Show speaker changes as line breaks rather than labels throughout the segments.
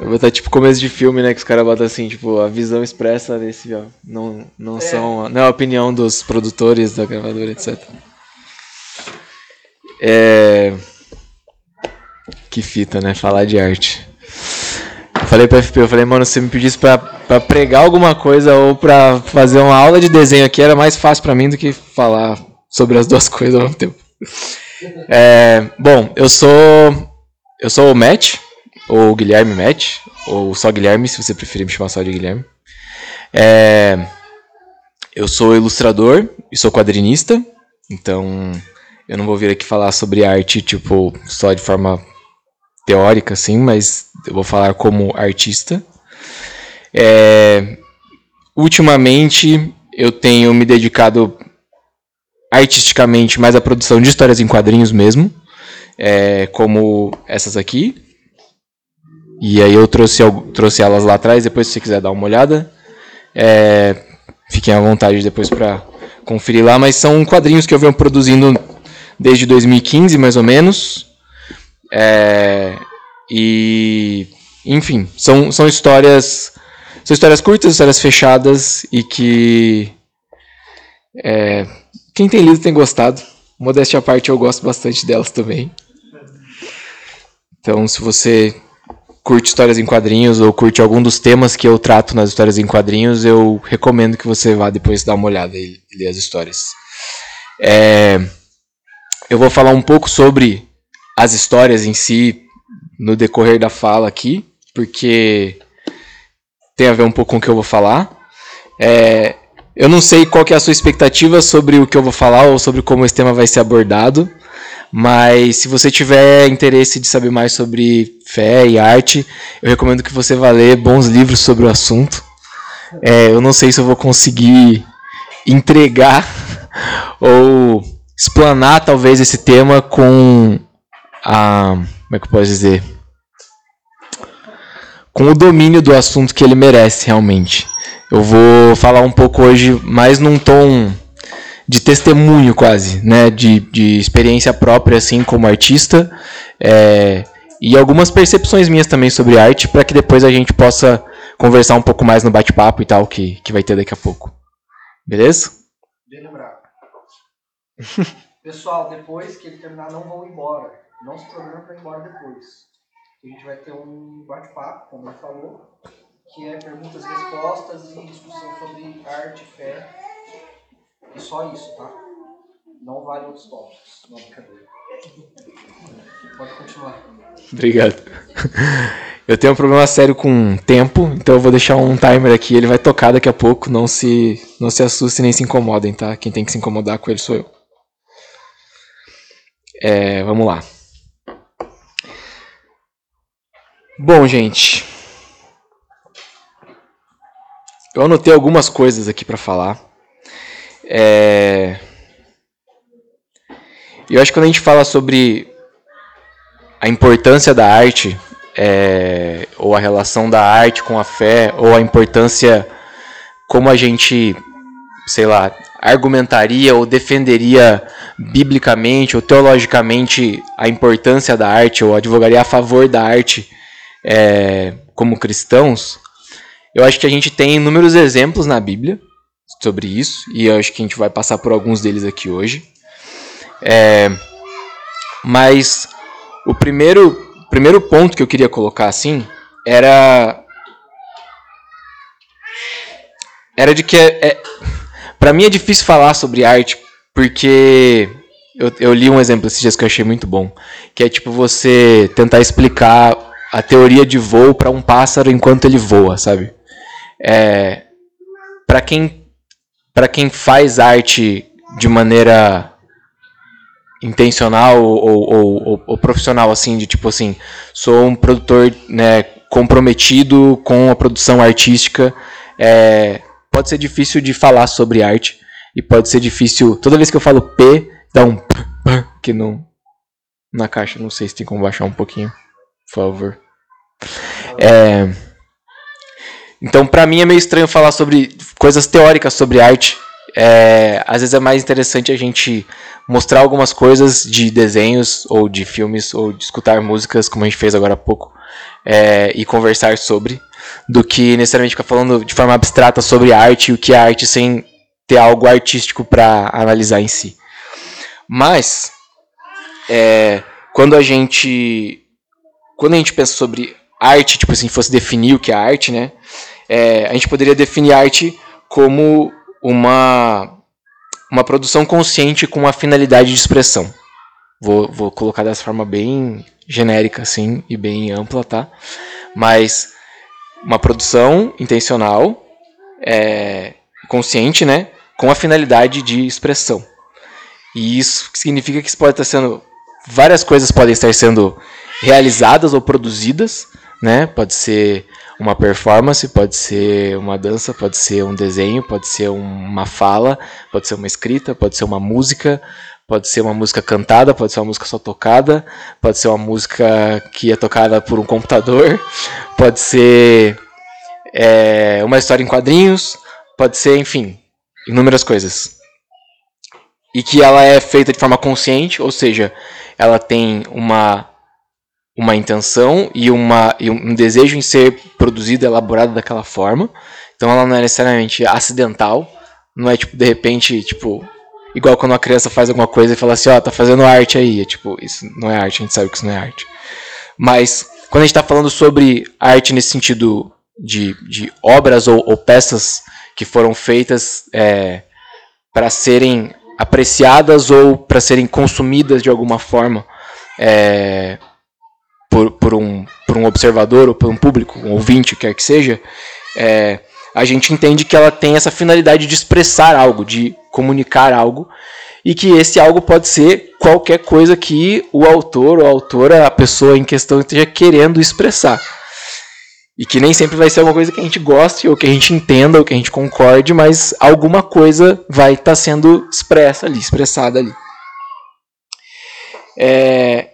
Vai botar tipo começo de filme, né? Que os caras botam assim, tipo, a visão expressa desse, ó. Não, não
É.
são. Não é a opinião dos produtores da gravadora, etc. É. Que fita, né? Falar de arte. Eu falei pro FP, eu falei, mano, se você me pedisse pra, pra pregar alguma coisa ou pra fazer uma aula de desenho aqui, era mais fácil pra mim do que falar sobre as duas coisas ao mesmo tempo. É, bom, eu sou. Eu sou o Matt, ou Guilherme Matt, ou só Guilherme, se você preferir me chamar só de Guilherme. É, eu sou ilustrador e sou quadrinista, então eu não vou vir aqui falar sobre arte, tipo, só de forma teórica, assim, mas eu vou falar como artista. É, ultimamente eu tenho me dedicado artisticamente mais à produção de histórias em quadrinhos mesmo, é, como essas aqui. E aí eu trouxe, trouxe elas lá atrás, depois se você quiser dar uma olhada. É, fiquem à vontade depois para conferir lá, mas são quadrinhos que eu venho produzindo desde 2015, mais ou menos. É, e, enfim, são, são histórias. São histórias curtas, histórias fechadas e que. é, quem tem lido tem gostado. Modéstia à parte, eu gosto bastante delas também. Então, se você curte histórias em quadrinhos ou curte algum dos temas que eu trato nas histórias em quadrinhos, eu recomendo que você vá depois dar uma olhada e ler as histórias. É, eu vou falar um pouco sobre as histórias em si no decorrer da fala aqui, porque tem a ver um pouco com o que eu vou falar. É, eu não sei qual é a sua expectativa sobre o que eu vou falar ou sobre como esse tema vai ser abordado, mas se você tiver interesse de saber mais sobre fé e arte, eu recomendo que você vá ler bons livros sobre o assunto. É, eu não sei se eu vou conseguir entregar ou explanar talvez esse tema com a. Como é que eu posso dizer? Com o domínio do assunto que ele merece realmente. Eu vou falar um pouco hoje mais num tom de testemunho quase, né? De, de experiência própria, assim, como artista. é, e algumas percepções minhas também sobre arte, para que depois a gente possa conversar um pouco mais no bate-papo e tal, que, que vai ter daqui a pouco. Beleza?
Bem lembrado. Pessoal, depois que ele terminar, não vão embora. Não se programa para ir embora depois. A gente vai ter um bate-papo, como ele falou, que é perguntas e respostas e discussão sobre arte, fé. E só isso, tá? Não vale outros tópicos. Não, brincadeira. Pode continuar.
Obrigado. Eu tenho um problema sério com tempo, então eu vou deixar um timer aqui, ele vai tocar daqui a pouco, não se não se assustem nem se incomodem, tá? Quem tem que se incomodar com ele sou eu. É, vamos lá. Bom, gente. Eu anotei algumas coisas aqui pra falar. É... Eu acho que quando a gente fala sobre a importância da arte, é, ou a relação da arte com a fé, ou a importância como a gente, sei lá, argumentaria ou defenderia biblicamente ou teologicamente a importância da arte, ou advogaria a favor da arte é, como cristãos, eu acho que a gente tem inúmeros exemplos na Bíblia sobre isso, e eu acho que a gente vai passar por alguns deles aqui hoje. É, mas o primeiro, primeiro ponto que eu queria colocar assim era era de que é, é, para mim é difícil falar sobre arte porque eu, eu li um exemplo esses dias que eu achei muito bom, que é tipo você tentar explicar a teoria de voo para um pássaro enquanto ele voa, sabe? É, para quem para quem faz arte de maneira intencional ou, ou, ou, ou, profissional assim de tipo assim sou um produtor né comprometido com a produção artística é, pode ser difícil de falar sobre arte e pode ser difícil toda vez que eu falo p dá um p, p que não na caixa não sei se tem como baixar um pouquinho por favor. É, então para mim é meio estranho falar sobre coisas teóricas sobre arte é, às vezes é mais interessante a gente mostrar algumas coisas de desenhos ou de filmes ou de escutar músicas, como a gente fez agora há pouco, é, e conversar sobre, do que necessariamente ficar falando de forma abstrata sobre arte e o que é arte sem ter algo artístico para analisar em si. Mas é, quando a gente quando a gente pensa sobre arte, tipo assim, fosse definir o que é arte, né? É, a gente poderia definir arte como uma uma produção consciente com uma finalidade de expressão. Vou, vou colocar dessa forma bem genérica, assim, e bem ampla, tá? Mas uma produção intencional, é, consciente, né? Com a finalidade de expressão. E isso significa que isso pode estar sendo. Várias coisas podem estar sendo realizadas ou produzidas, né? Pode ser uma performance, pode ser uma dança, pode ser um desenho, pode ser uma fala, pode ser uma escrita, pode ser uma música, pode ser uma música cantada, pode ser uma música só tocada, pode ser uma música que é tocada por um computador, pode ser é, uma história em quadrinhos, pode ser, enfim, inúmeras coisas. E que ela é feita de forma consciente, ou seja, ela tem uma uma intenção e, uma, e um desejo em ser produzida, elaborada daquela forma. Então ela não é necessariamente acidental, não é tipo de repente, tipo, igual quando uma criança faz alguma coisa e fala assim, ó, oh, tá fazendo arte aí, é, tipo, isso não é arte, a gente sabe que isso não é arte. Mas quando a gente está falando sobre arte nesse sentido de, de obras ou, ou peças que foram feitas é, para serem apreciadas ou para serem consumidas de alguma forma, é, por, por, um, por um observador ou por um público, um ouvinte, quer que seja, é, a gente entende que ela tem essa finalidade de expressar algo, de comunicar algo, e que esse algo pode ser qualquer coisa que o autor ou a autora, a pessoa em questão esteja querendo expressar. E que nem sempre vai ser alguma coisa que a gente goste, ou que a gente entenda, ou que a gente concorde, mas alguma coisa vai estar tá sendo expressa ali, expressada ali. É,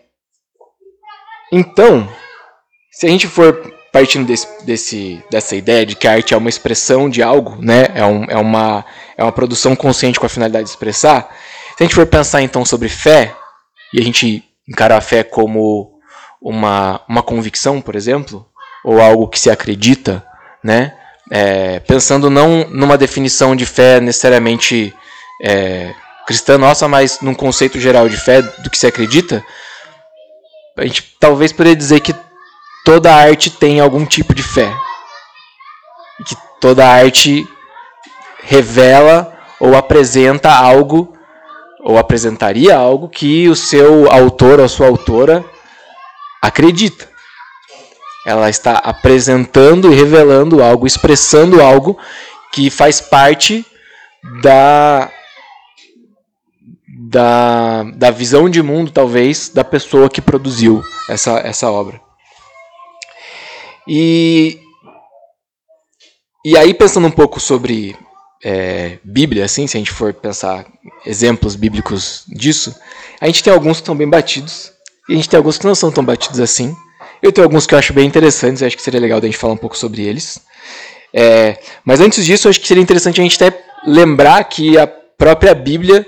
então, se a gente for partindo desse, desse, dessa ideia de que a arte é uma expressão de algo, né? é, um, é, uma, é uma produção consciente com a finalidade de expressar, se a gente for pensar então sobre fé, e a gente encarar a fé como uma, uma convicção, por exemplo, ou algo que se acredita, né? É, pensando não numa definição de fé necessariamente é, cristã nossa, mas num conceito geral de fé do que se acredita, a gente talvez poderia dizer que toda arte tem algum tipo de fé. Que toda arte revela ou apresenta algo, ou apresentaria algo que o seu autor ou sua autora acredita. Ela está apresentando e revelando algo, expressando algo que faz parte da da, da visão de mundo, talvez, da pessoa que produziu essa, essa obra. E, e aí, pensando um pouco sobre é, Bíblia, assim, se a gente for pensar exemplos bíblicos disso, a gente tem alguns que estão bem batidos e a gente tem alguns que não são tão batidos assim. Eu tenho alguns que eu acho bem interessantes, acho que seria legal a gente falar um pouco sobre eles. É, mas antes disso, acho que seria interessante a gente até lembrar que a própria Bíblia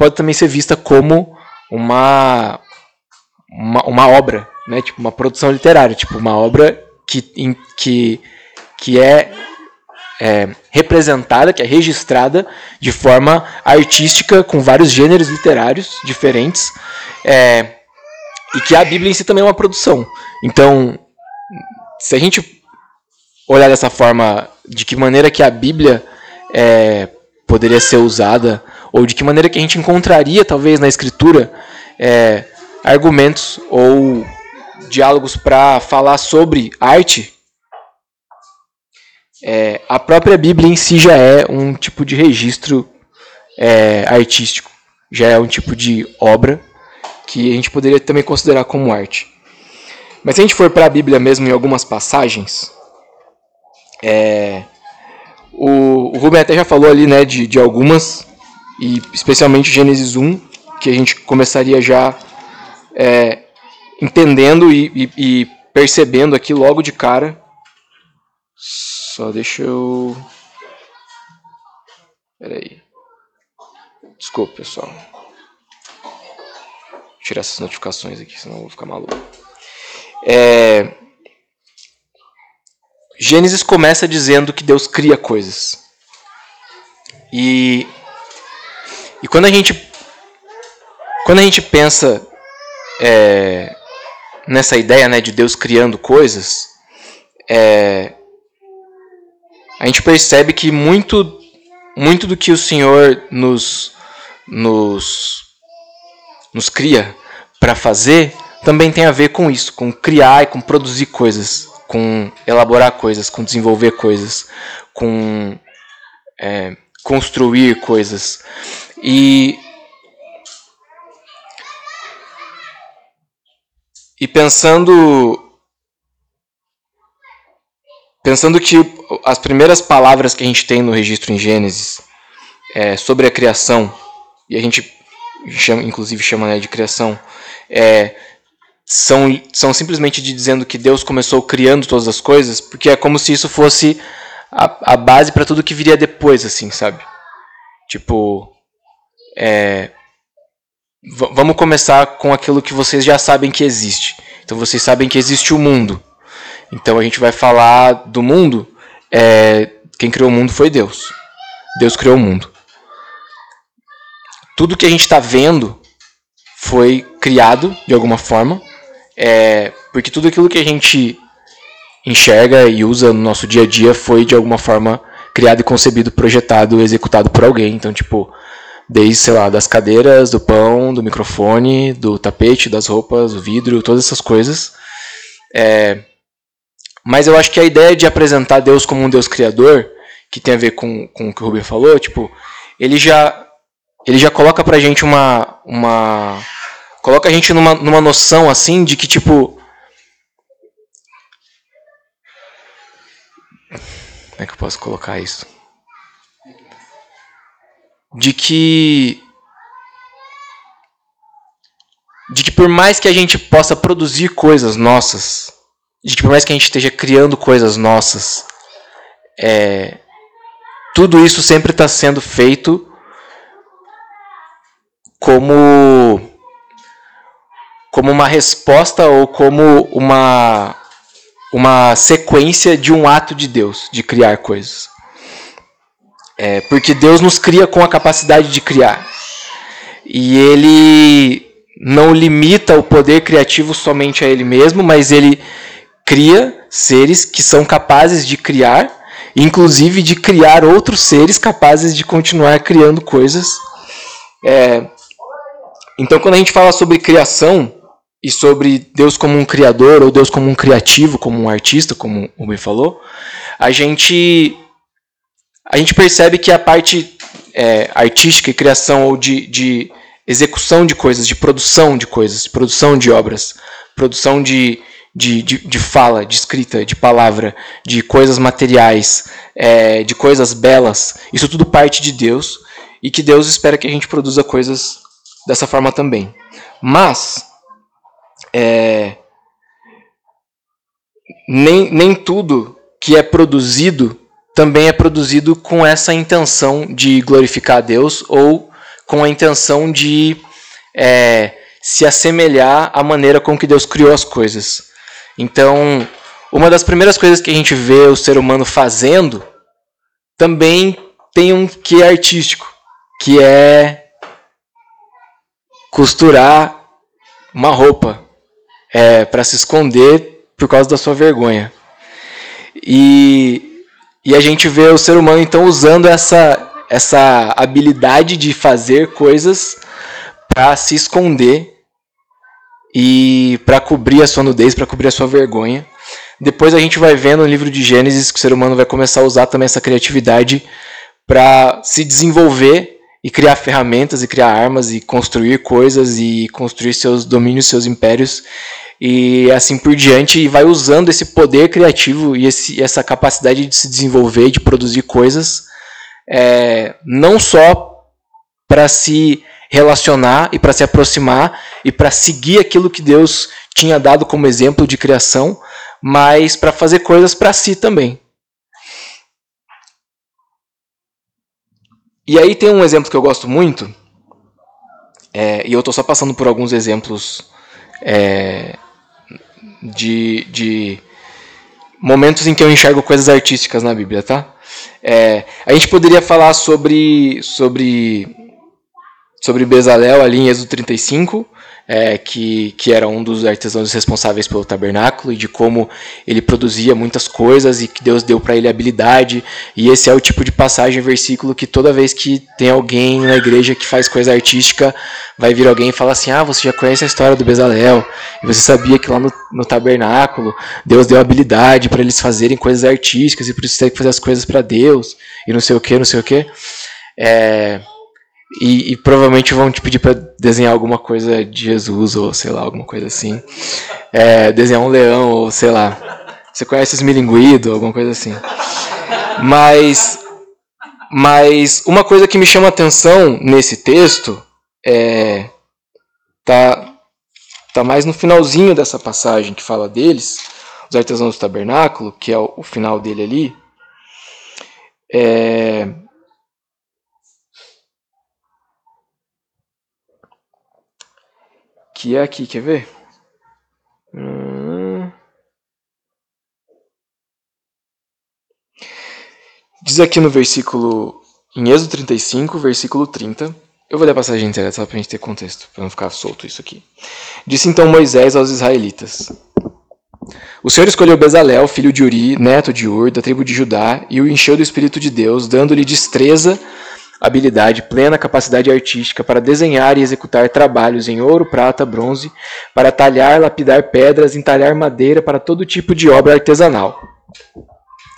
pode também ser vista como uma, uma, uma obra, né? tipo uma produção literária, tipo uma obra que, em, que, que é, é representada, que é registrada de forma artística com vários gêneros literários diferentes é, e que a Bíblia em si também é uma produção. Então, se a gente olhar dessa forma, de que maneira que a Bíblia é, poderia ser usada ou de que maneira que a gente encontraria, talvez, na escritura, é, argumentos ou diálogos para falar sobre arte, é, a própria Bíblia em si já é um tipo de registro é, artístico, já é um tipo de obra que a gente poderia também considerar como arte. Mas se a gente for para a Bíblia mesmo em algumas passagens, é, o, o Rubem até já falou ali né, de, de algumas, e especialmente Gênesis 1, que a gente começaria já é, entendendo e, e, e percebendo aqui logo de cara. Só deixa eu. Peraí. Desculpa, pessoal. Vou tirar essas notificações aqui, senão eu vou ficar maluco. É, Gênesis começa dizendo que Deus cria coisas. E, e quando a gente quando a gente pensa é, nessa ideia né, de Deus criando coisas, é, a gente percebe que muito, muito do que o Senhor nos, nos, nos cria para fazer também tem a ver com isso, com criar e com produzir coisas, com elaborar coisas, com desenvolver coisas, com é, construir coisas. E E pensando pensando que as primeiras palavras que a gente tem no registro em Gênesis é, sobre a criação e a gente chama, inclusive chama né, de criação é, são, são simplesmente de dizendo que Deus começou criando todas as coisas porque é como se isso fosse a, a base para tudo que viria depois assim sabe? Tipo é, vamos começar com aquilo que vocês já sabem que existe. Então vocês sabem que existe o mundo. Então a gente vai falar do mundo. É, quem criou o mundo foi Deus. Deus criou o mundo. Tudo que a gente está vendo foi criado de alguma forma. É, porque tudo aquilo que a gente enxerga e usa no nosso dia a dia foi de alguma forma criado e concebido, projetado, executado por alguém. Então, tipo, Desde, sei lá, das cadeiras, do pão, do microfone, do tapete, das roupas, do vidro, todas essas coisas. É, mas eu acho que a ideia de apresentar Deus como um Deus criador, que tem a ver com, com o que o Rubem falou, tipo, ele já ele já coloca pra gente uma uma coloca a gente numa, numa noção assim de que tipo como é que eu posso colocar isso? De que de que por mais que a gente possa produzir coisas nossas, de que por mais que a gente esteja criando coisas nossas, é, tudo isso sempre está sendo feito como como uma resposta ou como uma uma sequência de um ato de Deus de criar coisas. É, porque Deus nos cria com a capacidade de criar. E Ele não limita o poder criativo somente a Ele mesmo, mas Ele cria seres que são capazes de criar, inclusive de criar outros seres capazes de continuar criando coisas. É, então, quando a gente fala sobre criação e sobre Deus como um criador ou Deus como um criativo, como um artista, como o Ben falou, a gente a gente percebe que a parte é, artística e criação ou de, de execução de coisas, de produção de coisas, produção de obras, produção de, de, de, de fala, de escrita, de palavra, de coisas materiais, é, de coisas belas, isso tudo parte de Deus e que Deus espera que a gente produza coisas dessa forma também. Mas é, nem, nem tudo que é produzido também é produzido com essa intenção de glorificar a Deus ou com a intenção de é, se assemelhar à maneira com que Deus criou as coisas. Então, uma das primeiras coisas que a gente vê o ser humano fazendo também tem um que é artístico, que é costurar uma roupa é, para se esconder por causa da sua vergonha. E e a gente vê o ser humano então usando essa, essa habilidade de fazer coisas para se esconder e para cobrir a sua nudez, para cobrir a sua vergonha. Depois a gente vai vendo no livro de Gênesis que o ser humano vai começar a usar também essa criatividade para se desenvolver e criar ferramentas e criar armas e construir coisas e construir seus domínios, seus impérios e assim por diante, e vai usando esse poder criativo e esse, essa capacidade de se desenvolver, de produzir coisas, é, não só para se relacionar e para se aproximar e para seguir aquilo que Deus tinha dado como exemplo de criação, mas para fazer coisas para si também. E aí tem um exemplo que eu gosto muito, é, e eu estou só passando por alguns exemplos é, de, de momentos em que eu enxergo coisas artísticas na Bíblia, tá? É, a gente poderia falar sobre sobre sobre Bezalel ali em Êxodo 35, é, que, que era um dos artesãos responsáveis pelo tabernáculo e de como ele produzia muitas coisas e que Deus deu para ele habilidade. E esse é o tipo de passagem, versículo que toda vez que tem alguém na igreja que faz coisa artística, vai vir alguém e falar assim: Ah, você já conhece a história do Bezalel, e você sabia que lá no, no tabernáculo Deus deu habilidade para eles fazerem coisas artísticas e por isso tem que fazer as coisas para Deus e não sei o que, não sei o que. É, e, e, provavelmente vão te pedir para desenhar alguma coisa de Jesus ou sei lá, alguma coisa assim. É, desenhar um leão ou sei lá. Você conhece os milinguido, alguma coisa assim. Mas, mas uma coisa que me chama atenção nesse texto é tá tá mais no finalzinho dessa passagem que fala deles, os artesãos do tabernáculo, que é o, o final dele ali. É, que é aqui, quer ver? Hum. Diz aqui no versículo, em Êxodo 35, versículo 30. Eu vou ler a passagem inteira só para a gente ter contexto, para não ficar solto isso aqui. Disse então Moisés aos israelitas: O Senhor escolheu Bezalel, filho de Uri, neto de Ur, da tribo de Judá, e o encheu do Espírito de Deus, dando-lhe destreza habilidade, plena capacidade artística para desenhar e executar trabalhos em ouro, prata, bronze, para talhar, lapidar pedras, entalhar madeira para todo tipo de obra artesanal.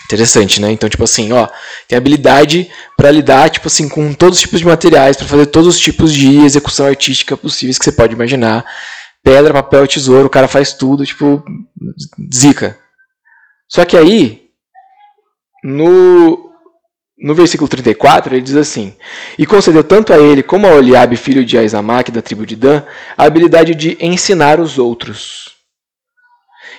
Interessante, né? Então, tipo assim, ó, tem habilidade para lidar, tipo assim, com todos os tipos de materiais, para fazer todos os tipos de execução artística possíveis que você pode imaginar. Pedra, papel, tesouro, o cara faz tudo, tipo, zica. Só que aí, no no versículo 34, ele diz assim: E concedeu tanto a ele como a Oliabe, filho de Aizamaque, da tribo de Dan, a habilidade de ensinar os outros.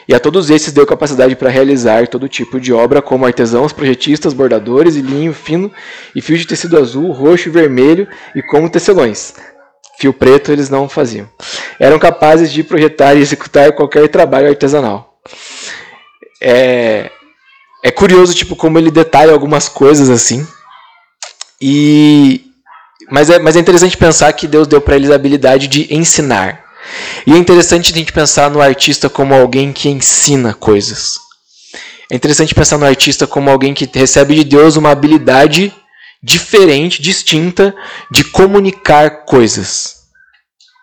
E a todos esses deu capacidade para realizar todo tipo de obra, como artesãos, projetistas, bordadores e linho fino, e fio de tecido azul, roxo e vermelho, e como tecelões. Fio preto eles não faziam. Eram capazes de projetar e executar qualquer trabalho artesanal. É, é curioso, tipo, como ele detalha algumas coisas assim. E mas é, mas é interessante pensar que Deus deu para eles a habilidade de ensinar. E é interessante a gente pensar no artista como alguém que ensina coisas. É interessante pensar no artista como alguém que recebe de Deus uma habilidade diferente, distinta de comunicar coisas,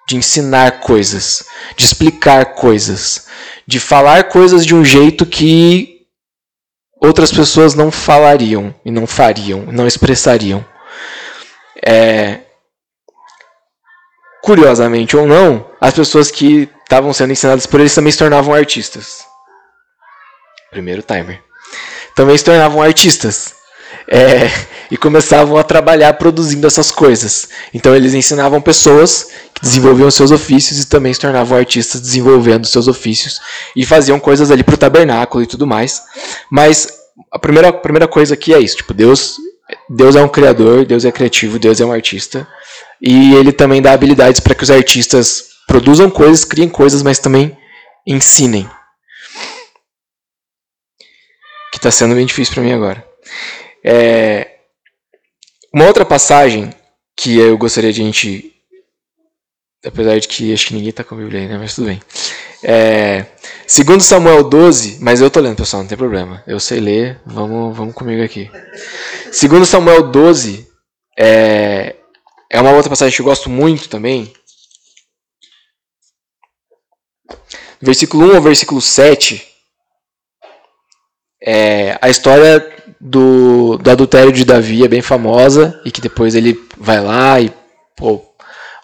de ensinar coisas, de explicar coisas, de falar coisas de um jeito que outras pessoas não falariam e não fariam, não expressariam. É, curiosamente ou não, as pessoas que estavam sendo ensinadas por eles também se tornavam artistas. Primeiro timer. Também se tornavam artistas. É, e começavam a trabalhar produzindo essas coisas. Então eles ensinavam pessoas que desenvolviam seus ofícios e também se tornavam artistas desenvolvendo seus ofícios e faziam coisas ali para o tabernáculo e tudo mais. Mas a primeira, a primeira coisa aqui é isso, tipo, Deus, Deus é um criador, Deus é criativo, Deus é um artista e ele também dá habilidades para que os artistas produzam coisas, criem coisas, mas também ensinem. Que está sendo bem difícil para mim agora. É, uma outra passagem que eu gostaria de a gente. Apesar de que acho que ninguém está com a Bíblia aí, né? Mas tudo bem. É, segundo Samuel 12, mas eu tô lendo, pessoal, não tem problema. Eu sei ler, vamos, vamos comigo aqui. Segundo Samuel 12, é, é uma outra passagem que eu gosto muito também. Versículo 1 ao versículo 7. É, a história do, do adultério de Davi é bem famosa e que depois ele vai lá e pô,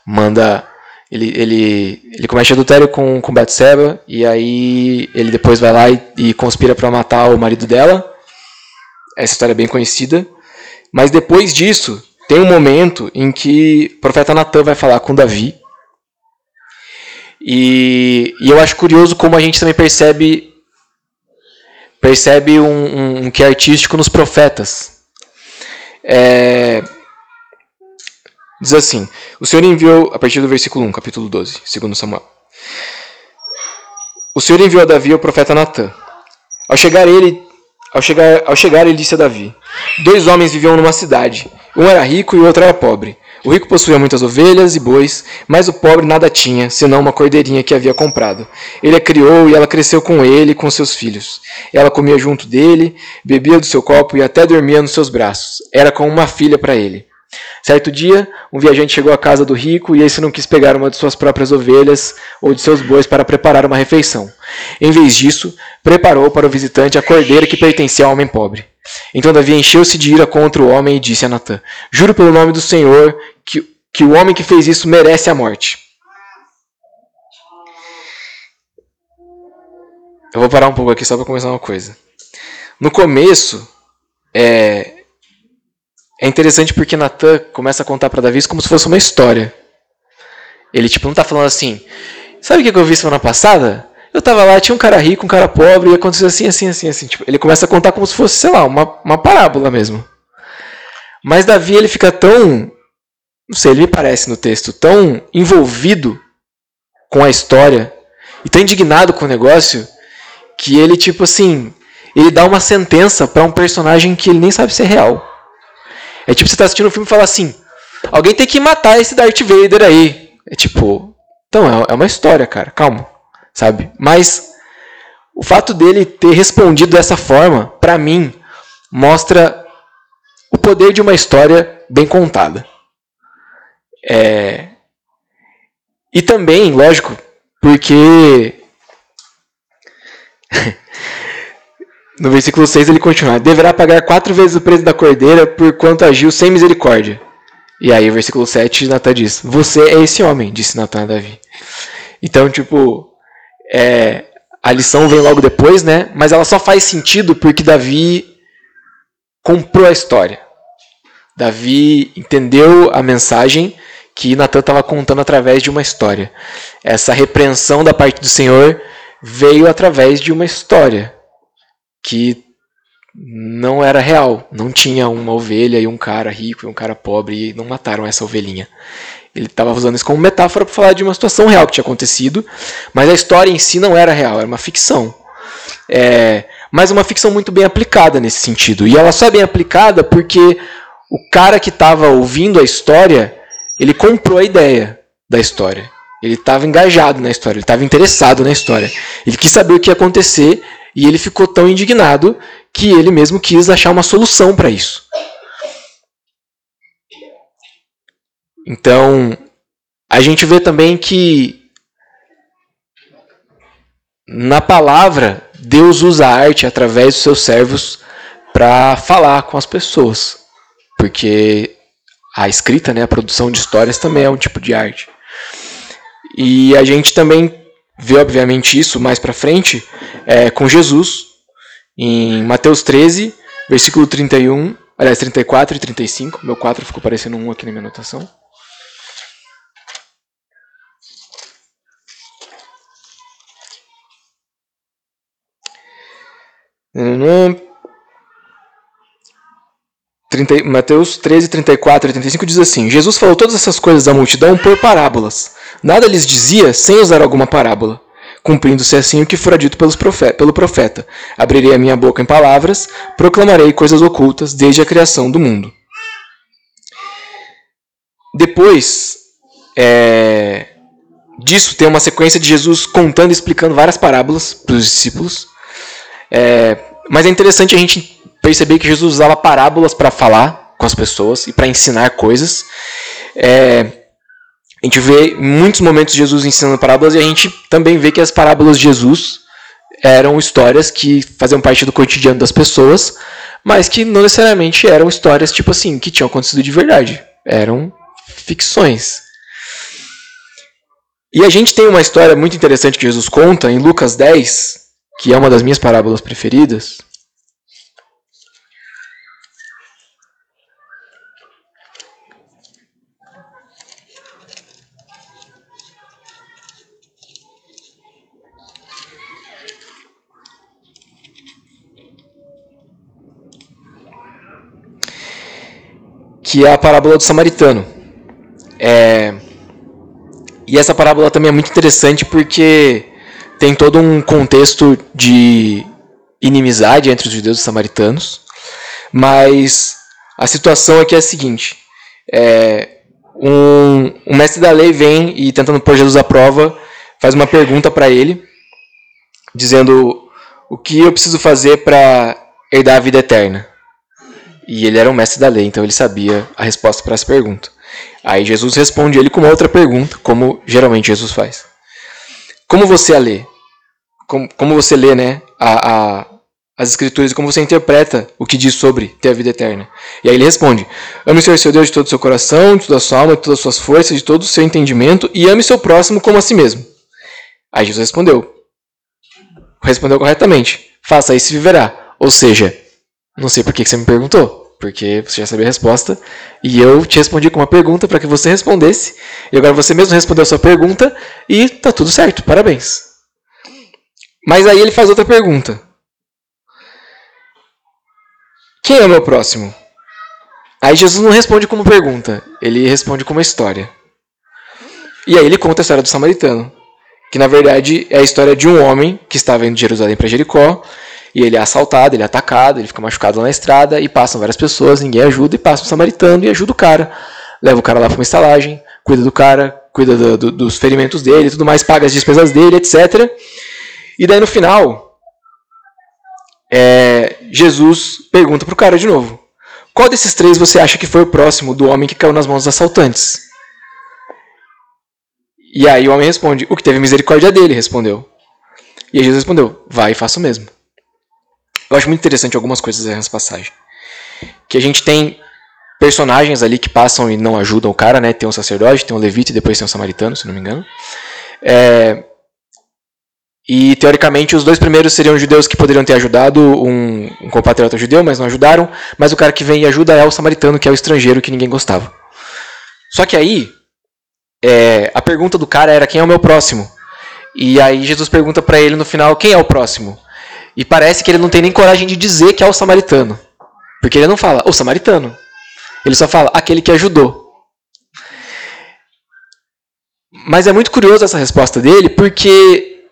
manda ele, ele, ele comete adultério com, com Batseba e aí ele depois vai lá e, e conspira para matar o marido dela. Essa história é bem conhecida. Mas depois disso, tem um momento em que o profeta Natan vai falar com Davi. E, e eu acho curioso como a gente também percebe percebe um, um, um que é artístico nos profetas. É, diz assim: O Senhor enviou, a partir do versículo 1, capítulo 12, segundo Samuel. O Senhor enviou a Davi o profeta Natã. Ao chegar ele, ao chegar, ao chegar ele disse a Davi: Dois homens viviam numa cidade. Um era rico e o outro era pobre. O rico possuía muitas ovelhas e bois, mas o pobre nada tinha, senão uma cordeirinha que havia comprado. Ele a criou e ela cresceu com ele e com seus filhos. Ela comia junto dele, bebia do seu copo e até dormia nos seus braços. Era como uma filha para ele. Certo dia, um viajante chegou à casa do rico e esse não quis pegar uma de suas próprias ovelhas ou de seus bois para preparar uma refeição. Em vez disso, preparou para o visitante a cordeira que pertencia ao homem pobre. Então Davi encheu-se de ira contra o homem e disse a Natã: Juro pelo nome do Senhor que, que o homem que fez isso merece a morte. Eu vou parar um pouco aqui só para começar uma coisa. No começo, é, é interessante porque Natan começa a contar para Davi como se fosse uma história. Ele tipo não tá falando assim. Sabe o que eu vi semana passada? Eu tava lá, tinha um cara rico, um cara pobre, e aconteceu assim, assim, assim, assim. Tipo, ele começa a contar como se fosse, sei lá, uma, uma parábola mesmo. Mas Davi, ele fica tão. Não sei, ele me parece no texto, tão envolvido com a história e tão indignado com o negócio que ele, tipo assim, ele dá uma sentença para um personagem que ele nem sabe se é real. É tipo você tá assistindo um filme e fala assim: alguém tem que matar esse Darth Vader aí. É tipo. Então, é, é uma história, cara, calma. Sabe? Mas o fato dele ter respondido dessa forma, para mim, mostra o poder de uma história bem contada. É... E também, lógico, porque No versículo 6 ele continua: Deverá pagar quatro vezes o preço da cordeira por quanto agiu sem misericórdia. E aí, versículo 7, Natan diz: Você é esse homem, disse Natan a Davi. Então, tipo, é, a lição vem logo depois, né? Mas ela só faz sentido porque Davi comprou a história. Davi entendeu a mensagem que Natan estava contando através de uma história. Essa repreensão da parte do Senhor veio através de uma história que não era real. Não tinha uma ovelha e um cara rico e um cara pobre e não mataram essa ovelhinha. Ele estava usando isso como metáfora para falar de uma situação real que tinha acontecido, mas a história em si não era real, era uma ficção. É, mas uma ficção muito bem aplicada nesse sentido. E ela só é bem aplicada porque o cara que estava ouvindo a história, ele comprou a ideia da história. Ele estava engajado na história, ele estava interessado na história. Ele quis saber o que ia acontecer e ele ficou tão indignado que ele mesmo quis achar uma solução para isso. Então, a gente vê também que na palavra, Deus usa a arte através dos seus servos para falar com as pessoas. Porque a escrita, né, a produção de histórias também é um tipo de arte. E a gente também vê, obviamente, isso mais para frente é, com Jesus, em Mateus 13, versículo 31, aliás, 34 e 35. Meu 4 ficou parecendo um aqui na minha anotação. Mateus 13, 34 e 35 diz assim: Jesus falou todas essas coisas à multidão por parábolas. Nada lhes dizia sem usar alguma parábola, cumprindo-se assim o que fora dito profeta, pelo profeta: Abrirei a minha boca em palavras, proclamarei coisas ocultas desde a criação do mundo. Depois é, disso, tem uma sequência de Jesus contando e explicando várias parábolas para os discípulos. É, mas é interessante a gente perceber que Jesus usava parábolas para falar com as pessoas e para ensinar coisas. É, a gente vê muitos momentos Jesus ensinando parábolas e a gente também vê que as parábolas de Jesus eram histórias que faziam parte do cotidiano das pessoas, mas que não necessariamente eram histórias tipo assim que tinham acontecido de verdade. Eram ficções. E a gente tem uma história muito interessante que Jesus conta em Lucas 10, que é uma das minhas parábolas preferidas, que é a parábola do samaritano. É... E essa parábola também é muito interessante porque tem todo um contexto de inimizade entre os judeus e os samaritanos, mas a situação aqui é a seguinte: é, um, um mestre da lei vem e tentando pôr Jesus à prova, faz uma pergunta para ele, dizendo o que eu preciso fazer para herdar a vida eterna. E ele era um mestre da lei, então ele sabia a resposta para essa pergunta. Aí Jesus responde ele com uma outra pergunta, como geralmente Jesus faz. Como você a lê? Como, como você lê, né, a, a, as escrituras e como você interpreta o que diz sobre ter a vida eterna? E aí ele responde: Ame o Senhor seu Deus de todo o seu coração, de toda a sua alma, de todas as suas forças, de todo o seu entendimento, e ame seu próximo como a si mesmo. Aí Jesus respondeu. Respondeu corretamente. Faça isso e viverá. Ou seja, não sei por que você me perguntou porque você já sabia a resposta, e eu te respondi com uma pergunta para que você respondesse, e agora você mesmo respondeu a sua pergunta, e tá tudo certo, parabéns. Mas aí ele faz outra pergunta. Quem é o meu próximo? Aí Jesus não responde como pergunta, ele responde como história. E aí ele conta a história do samaritano, que na verdade é a história de um homem que estava indo de Jerusalém para Jericó, e ele é assaltado, ele é atacado, ele fica machucado lá na estrada e passam várias pessoas, ninguém ajuda e passa um samaritano e ajuda o cara. Leva o cara lá para uma estalagem, cuida do cara, cuida do, do, dos ferimentos dele, tudo mais, paga as despesas dele, etc. E daí no final, é, Jesus pergunta pro cara de novo: Qual desses três você acha que foi o próximo do homem que caiu nas mãos dos assaltantes? E aí o homem responde: O que teve misericórdia dele, respondeu. E aí Jesus respondeu: Vai e faça o mesmo. Eu acho muito interessante algumas coisas nessa passagem. Que a gente tem personagens ali que passam e não ajudam o cara, né? Tem um sacerdote, tem um levita e depois tem um samaritano, se não me engano. É... E teoricamente os dois primeiros seriam judeus que poderiam ter ajudado um, um compatriota judeu, mas não ajudaram. Mas o cara que vem e ajuda é o samaritano, que é o estrangeiro que ninguém gostava. Só que aí, é, a pergunta do cara era quem é o meu próximo? E aí Jesus pergunta para ele no final quem é o próximo? E parece que ele não tem nem coragem de dizer que é o samaritano. Porque ele não fala o samaritano. Ele só fala aquele que ajudou. Mas é muito curioso essa resposta dele porque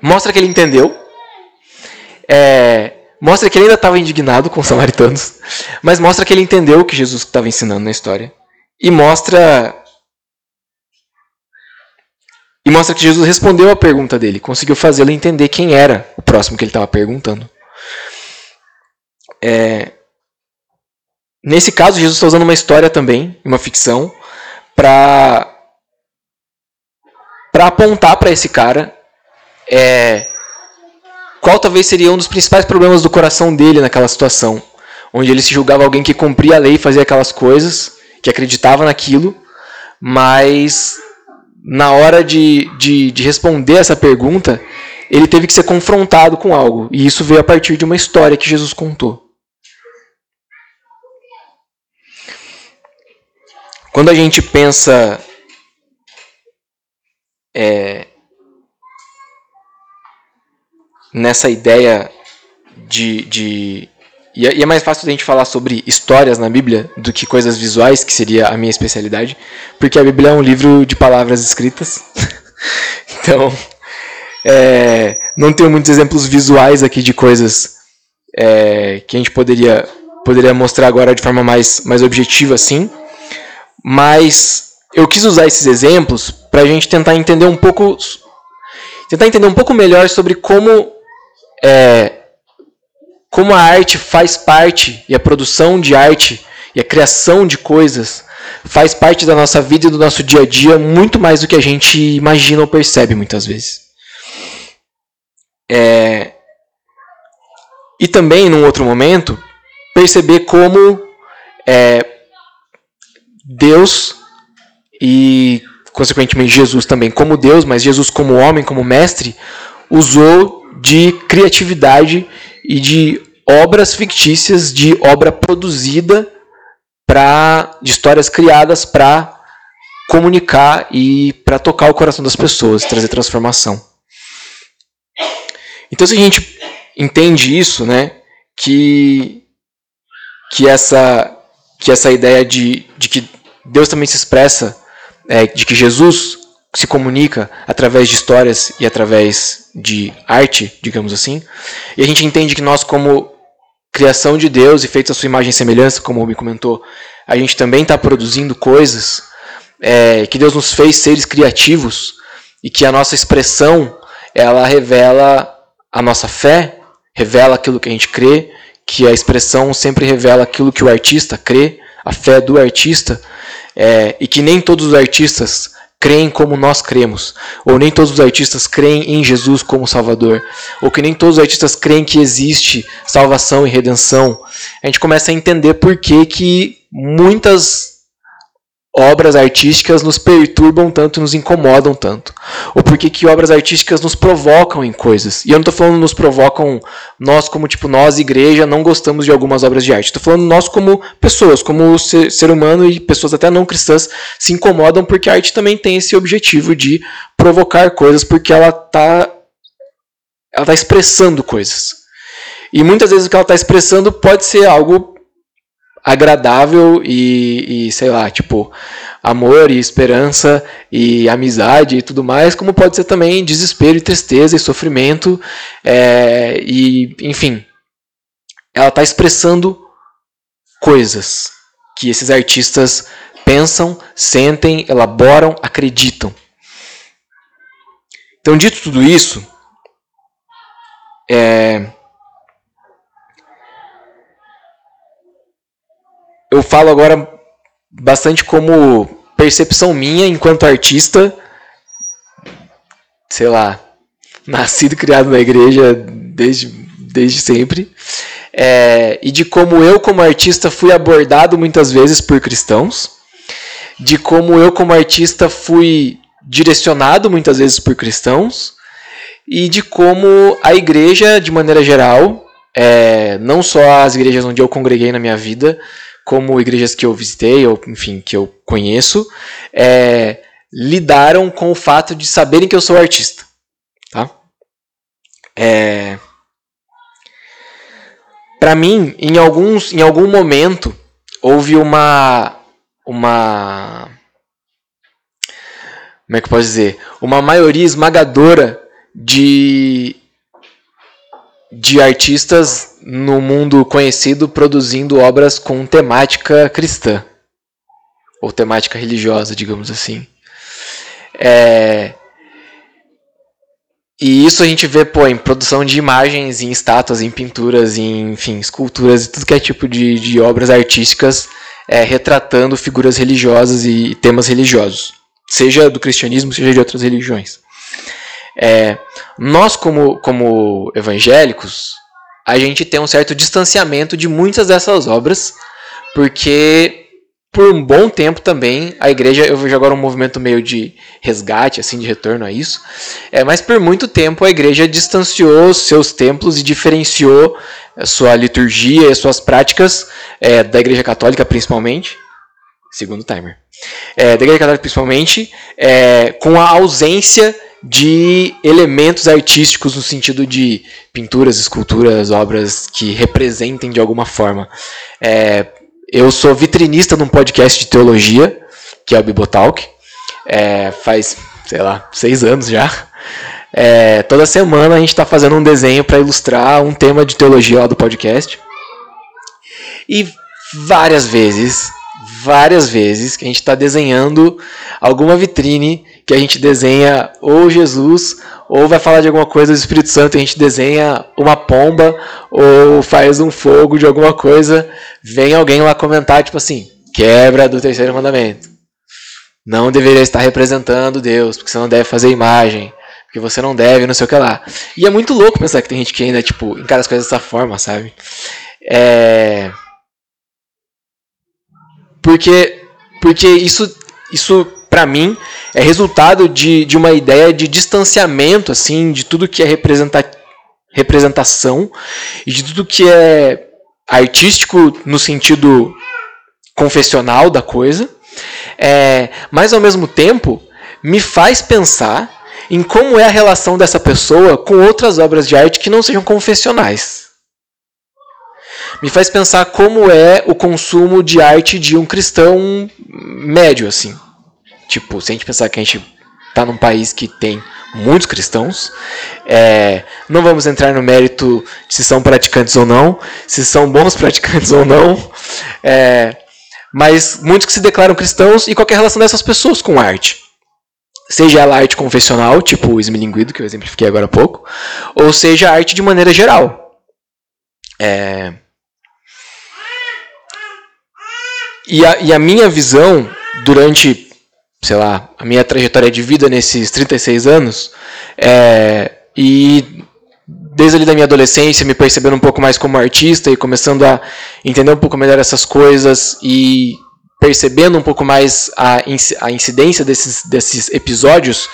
mostra que ele entendeu. É, mostra que ele ainda estava indignado com os samaritanos. Mas mostra que ele entendeu o que Jesus estava ensinando na história. E mostra e mostra que Jesus respondeu a pergunta dele, conseguiu fazê-lo entender quem era o próximo que ele estava perguntando. É... Nesse caso, Jesus está usando uma história também, uma ficção, para para apontar para esse cara é, qual talvez seria um dos principais problemas do coração dele naquela situação, onde ele se julgava alguém que cumpria a lei, fazia aquelas coisas, que acreditava naquilo, mas na hora de, de, de responder essa pergunta, ele teve que ser confrontado com algo. E isso veio a partir de uma história que Jesus contou. Quando a gente pensa é, nessa ideia de, de e é, e é mais fácil a gente falar sobre histórias na Bíblia do que coisas visuais, que seria a minha especialidade, porque a Bíblia é um livro de palavras escritas. então, é, não tenho muitos exemplos visuais aqui de coisas é, que a gente poderia, poderia mostrar agora de forma mais, mais objetiva, assim. Mas eu quis usar esses exemplos para a gente tentar entender um pouco, tentar entender um pouco melhor sobre como é, como a arte faz parte, e a produção de arte, e a criação de coisas, faz parte da nossa vida e do nosso dia a dia muito mais do que a gente imagina ou percebe muitas vezes. É... E também, num outro momento, perceber como é, Deus e, consequentemente, Jesus também, como Deus, mas Jesus como homem, como mestre, usou de criatividade e de obras fictícias, de obra produzida para de histórias criadas para comunicar e para tocar o coração das pessoas, trazer transformação. Então se a gente entende isso, né, que que essa que essa ideia de, de que Deus também se expressa, é, de que Jesus se comunica através de histórias e através de arte, digamos assim. E a gente entende que nós, como criação de Deus e feitos a sua imagem e semelhança, como o me comentou, a gente também está produzindo coisas é, que Deus nos fez seres criativos e que a nossa expressão ela revela a nossa fé, revela aquilo que a gente crê, que a expressão sempre revela aquilo que o artista crê, a fé do artista, é, e que nem todos os artistas creem como nós cremos, ou nem todos os artistas creem em Jesus como Salvador, ou que nem todos os artistas creem que existe salvação e redenção, a gente começa a entender por que, que muitas obras artísticas nos perturbam tanto, nos incomodam tanto. Ou por que obras artísticas nos provocam em coisas. E eu não estou falando nos provocam nós como tipo nós igreja não gostamos de algumas obras de arte. Estou falando nós como pessoas, como ser, ser humano e pessoas até não cristãs se incomodam porque a arte também tem esse objetivo de provocar coisas porque ela está ela tá expressando coisas. E muitas vezes o que ela está expressando pode ser algo agradável e, e, sei lá, tipo, amor e esperança e amizade e tudo mais, como pode ser também desespero e tristeza e sofrimento, é, e enfim, ela está expressando coisas que esses artistas pensam, sentem, elaboram, acreditam. Então, dito tudo isso, é, eu falo agora bastante como percepção minha enquanto artista, sei lá, nascido criado na igreja desde, desde sempre, é, e de como eu, como artista, fui abordado muitas vezes por cristãos, de como eu, como artista, fui direcionado muitas vezes por cristãos, e de como a igreja, de maneira geral, é, não só as igrejas onde eu congreguei na minha vida, como igrejas que eu visitei, ou enfim, que eu conheço, é, lidaram com o fato de saberem que eu sou artista. Tá? É, Para mim, em, alguns, em algum momento, houve uma. uma como é que eu posso dizer? Uma maioria esmagadora de, de artistas no mundo conhecido produzindo obras com temática cristã ou temática religiosa, digamos assim. É... E isso a gente vê pô, em produção de imagens, em estátuas, em pinturas, em enfim, esculturas e tudo que é tipo de, de obras artísticas é, retratando figuras religiosas e temas religiosos, seja do cristianismo, seja de outras religiões. É, nós, como, como evangélicos, a gente tem um certo distanciamento de muitas dessas obras, porque por um bom tempo também a igreja, eu vejo agora um movimento meio de resgate, assim, de retorno a isso, é, mas por muito tempo a igreja distanciou seus templos e diferenciou sua liturgia e suas práticas é, da igreja católica principalmente, segundo timer, é, da igreja católica principalmente, é, com a ausência de elementos artísticos no sentido de pinturas, esculturas, obras que representem de alguma forma. É, eu sou vitrinista num podcast de teologia, que é o Bibotalk, é, faz, sei lá, seis anos já. É, toda semana a gente está fazendo um desenho para ilustrar um tema de teologia lá do podcast. E várias vezes, várias vezes que a gente está desenhando alguma vitrine que a gente desenha ou Jesus, ou vai falar de alguma coisa do Espírito Santo, a gente desenha uma pomba, ou faz um fogo de alguma coisa, vem alguém lá comentar, tipo assim, quebra do terceiro mandamento. Não deveria estar representando Deus, porque você não deve fazer imagem, porque você não deve, não sei o que lá. E é muito louco pensar que tem gente que ainda, tipo, encara as coisas dessa forma, sabe? É... Porque, porque isso, isso para mim, é resultado de, de uma ideia de distanciamento, assim, de tudo que é representa, representação e de tudo que é artístico no sentido confessional da coisa, é, mas ao mesmo tempo me faz pensar em como é a relação dessa pessoa com outras obras de arte que não sejam confessionais. Me faz pensar como é o consumo de arte de um cristão médio, assim. Tipo, se a gente pensar que a gente está num país que tem muitos cristãos. É, não vamos entrar no mérito de se são praticantes ou não, se são bons praticantes ou não, é, mas muitos que se declaram cristãos e qualquer relação dessas pessoas com arte. Seja ela arte confessional, tipo o esmilinguido, que eu exemplifiquei agora há pouco, ou seja arte de maneira geral. É... E, a, e a minha visão durante sei lá, a minha trajetória de vida nesses 36 anos. É, e desde ali da minha adolescência, me percebendo um pouco mais como artista e começando a entender um pouco melhor essas coisas e percebendo um pouco mais a, a incidência desses, desses episódios,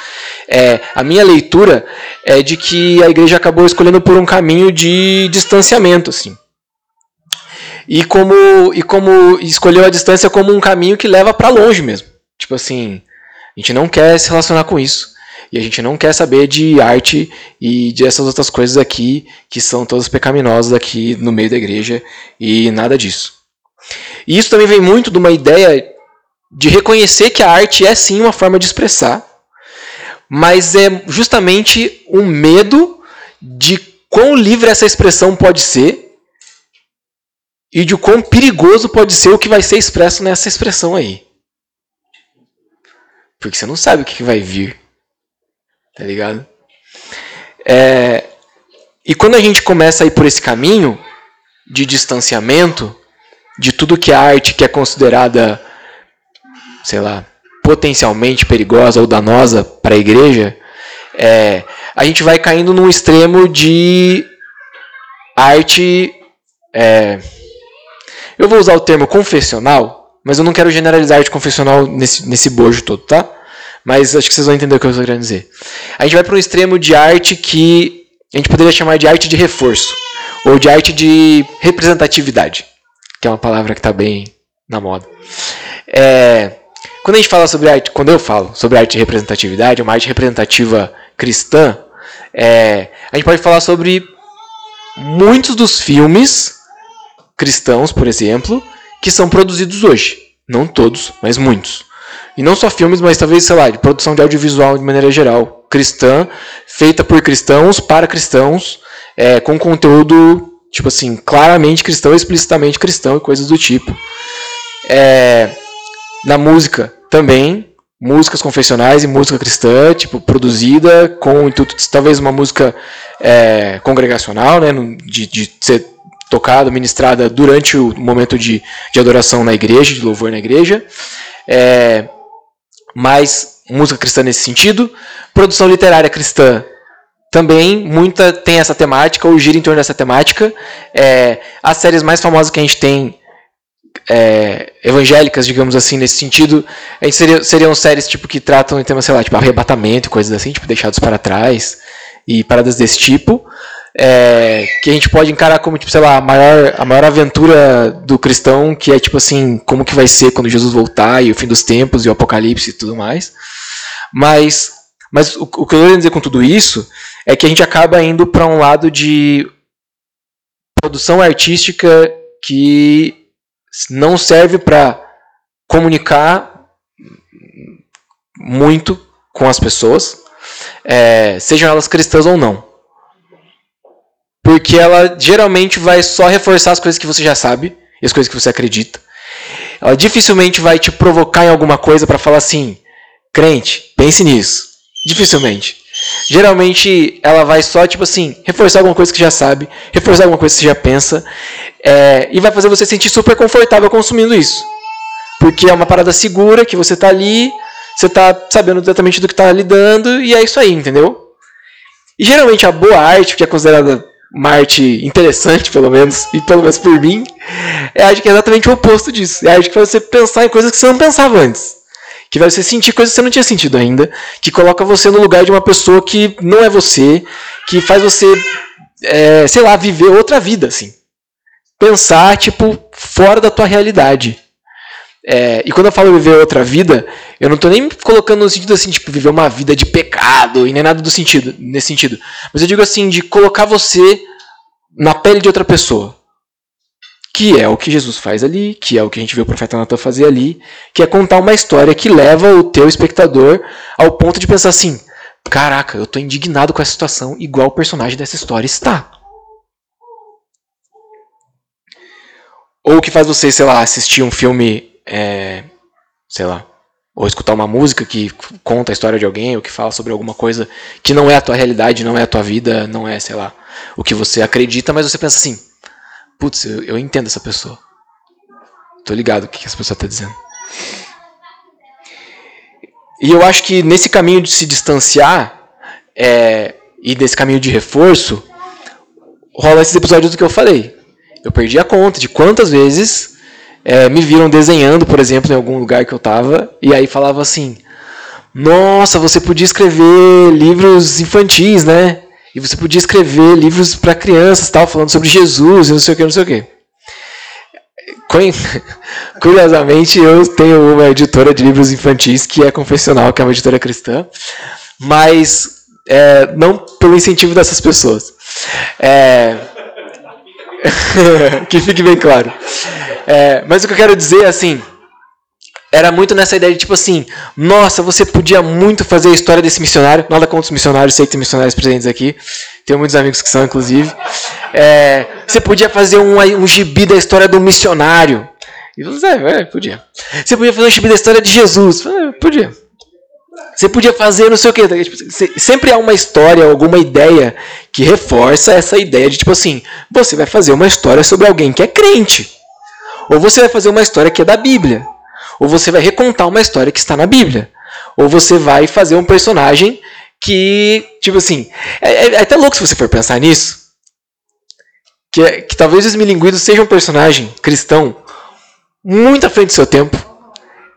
é, a minha leitura é de que a igreja acabou escolhendo por um caminho de distanciamento, assim. E como, e como escolheu a distância como um caminho que leva para longe mesmo. Tipo assim, a gente não quer se relacionar com isso. E a gente não quer saber de arte e de essas outras coisas aqui que são todas pecaminosas aqui no meio da igreja e nada disso. E isso também vem muito de uma ideia de reconhecer que a arte é sim uma forma de expressar, mas é justamente um medo de quão livre essa expressão pode ser e de quão perigoso pode ser o que vai ser expresso nessa expressão aí. Porque você não sabe o que vai vir. Tá ligado? É, e quando a gente começa a ir por esse caminho de distanciamento de tudo que a arte que é considerada, sei lá, potencialmente perigosa ou danosa para a igreja, é, a gente vai caindo num extremo de arte. É, eu vou usar o termo confessional, mas eu não quero generalizar arte confessional nesse, nesse bojo todo, tá? Mas acho que vocês vão entender o que eu estou querendo dizer. A gente vai para um extremo de arte que a gente poderia chamar de arte de reforço, ou de arte de representatividade, que é uma palavra que está bem na moda. É, quando a gente fala sobre arte, quando eu falo sobre arte de representatividade, uma arte representativa cristã, é, a gente pode falar sobre muitos dos filmes cristãos, por exemplo, que são produzidos hoje. Não todos, mas muitos. E não só filmes, mas talvez, sei lá, de produção de audiovisual de maneira geral. Cristã, feita por cristãos, para cristãos, é, com conteúdo, tipo assim, claramente cristão, explicitamente cristão e coisas do tipo. É, na música também, músicas confessionais e música cristã, tipo, produzida com o intuito de talvez uma música é, congregacional, né, de, de ser tocada, ministrada durante o momento de, de adoração na igreja, de louvor na igreja. É, mais música cristã nesse sentido. Produção literária cristã também muita tem essa temática, ou gira em torno dessa temática. É, as séries mais famosas que a gente tem é, evangélicas, digamos assim, nesse sentido, a gente seria, seriam séries tipo que tratam de temas, sei lá, tipo arrebatamento, coisas assim, tipo deixados para trás e paradas desse tipo é, que a gente pode encarar como, tipo, sei lá, a maior, a maior aventura do cristão, que é tipo assim, como que vai ser quando Jesus voltar e o fim dos tempos e o apocalipse e tudo mais. Mas, mas o, o que eu quero dizer com tudo isso é que a gente acaba indo para um lado de produção artística que não serve para comunicar muito com as pessoas, é, sejam elas cristãs ou não. Porque ela geralmente vai só reforçar as coisas que você já sabe e as coisas que você acredita. Ela dificilmente vai te provocar em alguma coisa para falar assim, crente, pense nisso. Dificilmente. Geralmente ela vai só, tipo assim, reforçar alguma coisa que já sabe, reforçar alguma coisa que você já pensa, é, e vai fazer você sentir super confortável consumindo isso. Porque é uma parada segura, que você tá ali, você tá sabendo exatamente do que tá lidando, e é isso aí, entendeu? E geralmente a boa arte, que é considerada uma arte interessante, pelo menos, e pelo menos por mim, é arte que é exatamente o oposto disso. É arte que faz você pensar em coisas que você não pensava antes. Que vai você sentir coisas que você não tinha sentido ainda. Que coloca você no lugar de uma pessoa que não é você. Que faz você, é, sei lá, viver outra vida, assim. Pensar, tipo, fora da tua realidade. É, e quando eu falo viver outra vida, eu não estou nem colocando no sentido assim, tipo, viver uma vida de pecado e nem nada do sentido, nesse sentido. Mas eu digo assim, de colocar você na pele de outra pessoa. que é o que Jesus faz ali, que é o que a gente vê o profeta Natan fazer ali, que é contar uma história que leva o teu espectador ao ponto de pensar assim: caraca, eu tô indignado com essa situação, igual o personagem dessa história está. Ou que faz você, sei lá, assistir um filme, é, sei lá, ou escutar uma música que conta a história de alguém, ou que fala sobre alguma coisa que não é a tua realidade, não é a tua vida, não é, sei lá, o que você acredita, mas você pensa assim: putz, eu, eu entendo essa pessoa. Tô ligado o que essa pessoa tá dizendo. E eu acho que nesse caminho de se distanciar é, e nesse caminho de reforço, rola esses episódios do que eu falei. Eu perdi a conta de quantas vezes é, me viram desenhando, por exemplo, em algum lugar que eu tava, e aí falava assim: Nossa, você podia escrever livros infantis, né? E você podia escrever livros para crianças, tal, falando sobre Jesus e não sei o que, não sei o que. Curiosamente, eu tenho uma editora de livros infantis que é confessional, que é uma editora cristã, mas é, não pelo incentivo dessas pessoas. É... que fique bem claro. É, mas o que eu quero dizer assim era muito nessa ideia de tipo assim, nossa, você podia muito fazer a história desse missionário. Nada contra os missionários, sei que tem missionários presentes aqui. Tenho muitos amigos que são, inclusive. É, você podia fazer um, um gibi da história do missionário. E você, é, podia. Você podia fazer um gibi da história de Jesus. É, podia. Você podia fazer não sei o que. Tipo, sempre há uma história, alguma ideia que reforça essa ideia de tipo assim, você vai fazer uma história sobre alguém que é crente. Ou você vai fazer uma história que é da Bíblia. Ou você vai recontar uma história que está na Bíblia. Ou você vai fazer um personagem que, tipo assim, é, é, é até louco se você for pensar nisso. Que, que talvez o Esmilinguido seja um personagem cristão muito à frente do seu tempo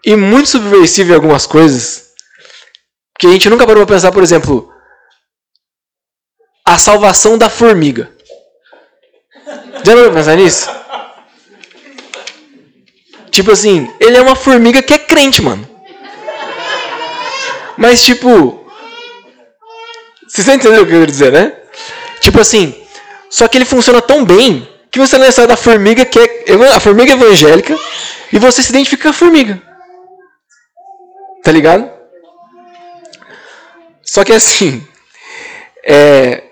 e muito subversivo em algumas coisas. Que a gente nunca parou para pensar, por exemplo, a salvação da formiga. Já não pensar nisso? Tipo assim, ele é uma formiga que é crente, mano. Mas tipo. Vocês estão o que eu quero dizer, né? Tipo assim. Só que ele funciona tão bem que você não é da formiga que é. A formiga evangélica. E você se identifica com a formiga. Tá ligado? Só que assim. É,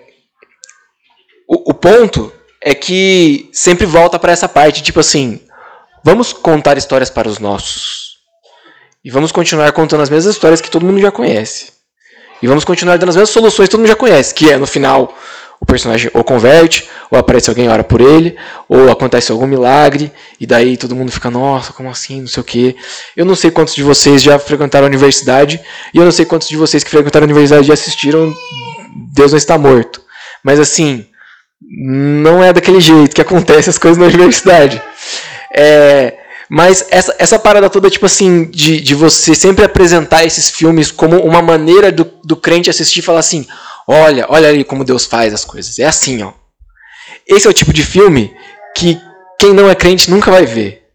o, o ponto é que sempre volta para essa parte, tipo assim, Vamos contar histórias para os nossos. E vamos continuar contando as mesmas histórias que todo mundo já conhece. E vamos continuar dando as mesmas soluções que todo mundo já conhece, que é no final o personagem ou converte, ou aparece alguém ora por ele, ou acontece algum milagre, e daí todo mundo fica, nossa, como assim, não sei o quê. Eu não sei quantos de vocês já frequentaram a universidade, e eu não sei quantos de vocês que frequentaram a universidade já assistiram Deus não está morto. Mas assim, não é daquele jeito que acontece as coisas na universidade. É, mas essa, essa parada toda, tipo assim, de, de você sempre apresentar esses filmes como uma maneira do, do crente assistir e falar assim: olha, olha ali como Deus faz as coisas. É assim, ó. Esse é o tipo de filme que quem não é crente nunca vai ver.